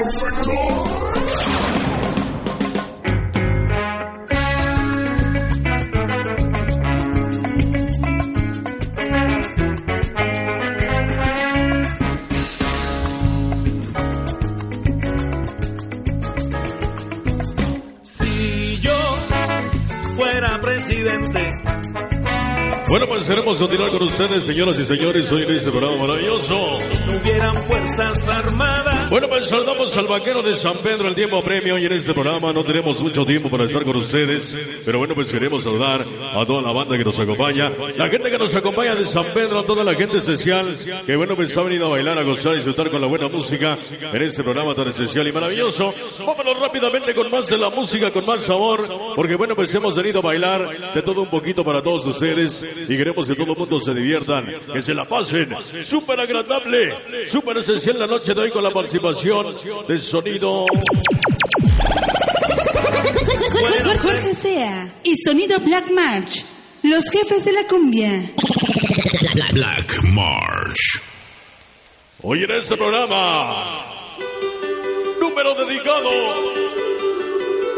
Thanks. Bueno, pues queremos continuar con ustedes, señoras y señores, hoy en este programa maravilloso. No hubieran fuerzas armadas. Bueno, pues saludamos al vaquero de San Pedro, el tiempo premio, hoy en este programa no tenemos mucho tiempo para estar con ustedes, pero bueno, pues queremos saludar a toda la banda que nos acompaña, la gente que nos acompaña de San Pedro, a toda la gente especial, que bueno, pues ha venido a bailar, a gozar y disfrutar con la buena música en este programa tan especial y maravilloso. Vámonos rápidamente con más de la música, con más sabor, porque bueno, pues hemos venido a bailar de todo un poquito para todos ustedes y queremos que todo el mundo se diviertan, que se la pasen. Súper agradable, súper esencial la noche de hoy con la participación del sonido. Jorge Sea y Sonido Black March, los jefes de la cumbia. Black March. Hoy en este programa, número dedicado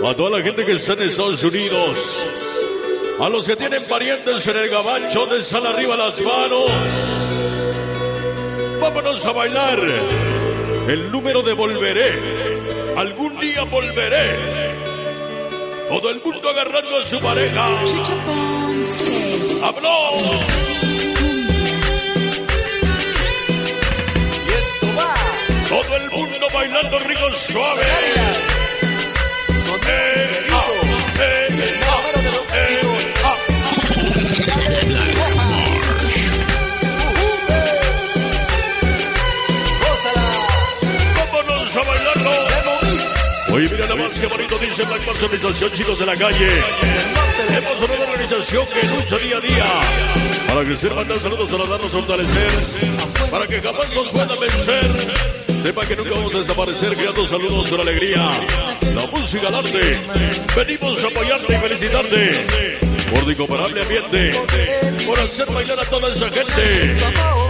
a toda la gente que está en Estados Unidos. A los que tienen parientes en el gabacho San Arriba las manos. Vámonos a bailar. El número de volveré. Algún día volveré. Todo el mundo agarrando a su pareja. ¡Habló! Y esto va. Todo el mundo bailando rico suave. Eh, Oye, mira nada más que bonito dice Black Personalización, chicos de la calle. Hemos una organización que lucha día a día para crecer, mandar saludos, saludarnos, fortalecer, para que jamás nos puedan vencer. Sepa que nunca vamos a desaparecer, creando saludos con alegría. La música, el arte. Venimos a apoyarte y felicitarte por tu incomparable ambiente, por hacer bailar a toda esa gente.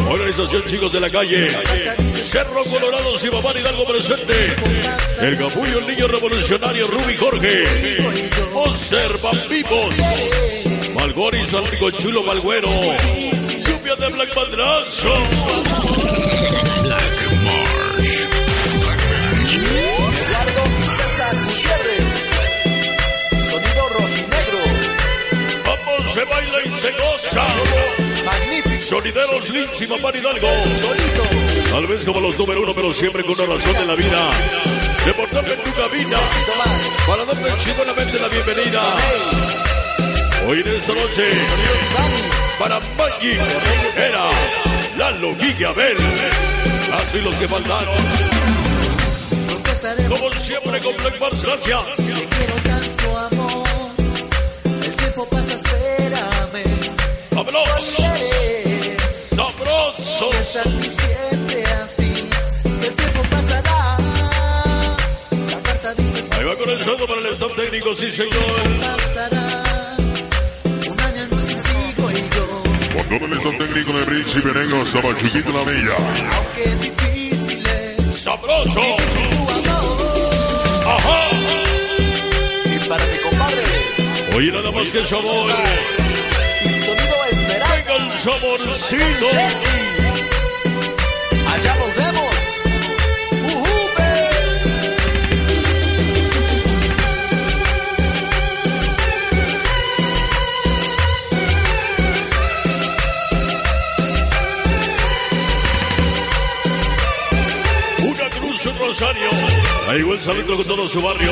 Organización Chicos de la Calle, Cerro Colorado, Sibamar Hidalgo presente. El capullo, el niño revolucionario Ruby Jorge. Observan vivos. Malgoris, Alrico Chulo Malguero. Lluvia de Black Madrazo. Sonideros Lynch y Mamá Hidalgo. Tal vez como los número uno, pero siempre con una razón en la vida. De portarme en tu cabina. Para darme chingонamente la bienvenida. Hoy en esta noche, para Maggi, era Lalo Guillabel. Así los que faltaron. Como siempre con Black Mars, gracias. Va comenzando para el staff técnico, sí señor. pasará. Un año no es sencillo y yo. Con todo el estado técnico de Príncipe Negro, estaba chiquito la villa. Aunque difícil es ¡Sabroso! ¡Ajá! Y para mi compadre. Oye, nada más que el sabor. Y sonido esperanza. Venga el saborcito. Allá nos vemos. Un rosario. Ahí el saludo con todo su barrio.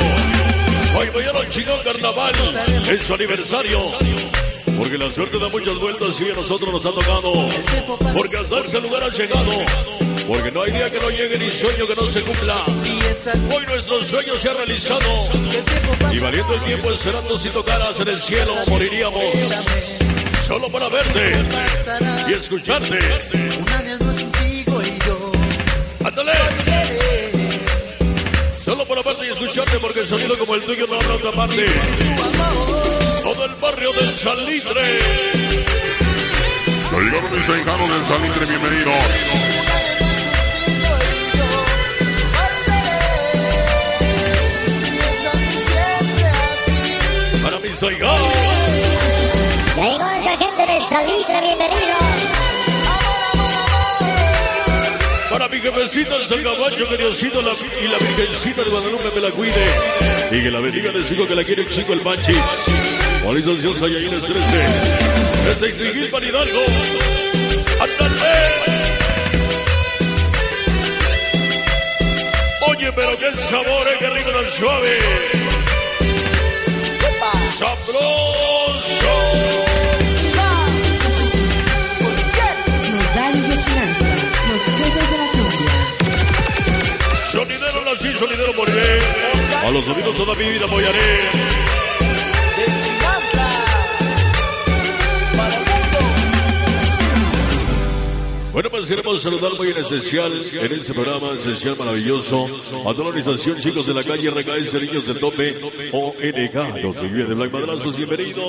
Hoy mañana chingón carnaval. En su aniversario. Porque la suerte da muchas vueltas y a nosotros nos ha tocado. Porque hasta ese lugar ha llegado. Porque no hay día que no llegue ni sueño que no se cumpla. Hoy nuestro sueño se ha realizado. Y valiendo el tiempo encerrando si tocaras en el cielo, moriríamos. Solo para verte y escucharte. Es. ¡Ándale! Verte y escucharte porque el sonido como el tuyo no habrá otra parte. Todo el barrio del Salitre. Ya llegaron mis ahijados del Salitre, bienvenidos. Para mis ahijados. Ya llegó el sargento del Salitre, bienvenido. Para mi jefecita el San Gabacho, que Diosito la, y la Virgencita de Guadalupe me la cuide. Y que la bendiga de su hijo que la quiere el chico el Manchis. Coalización Sayayines 13. Este Exigil para Hidalgo. ¡Ándale! Oye, pero qué sabor, eh, qué rico tan suave. ¡Sabroso! Sonidero. A los sonidos toda mi vida apoyaré. De para el. Bueno, pues queremos saludar muy en especial en este programa especial maravilloso a toda la organización Chicos de la Calle RKS Niños de Tope ONG. Los seguidores de Black Madrazos, bienvenidos.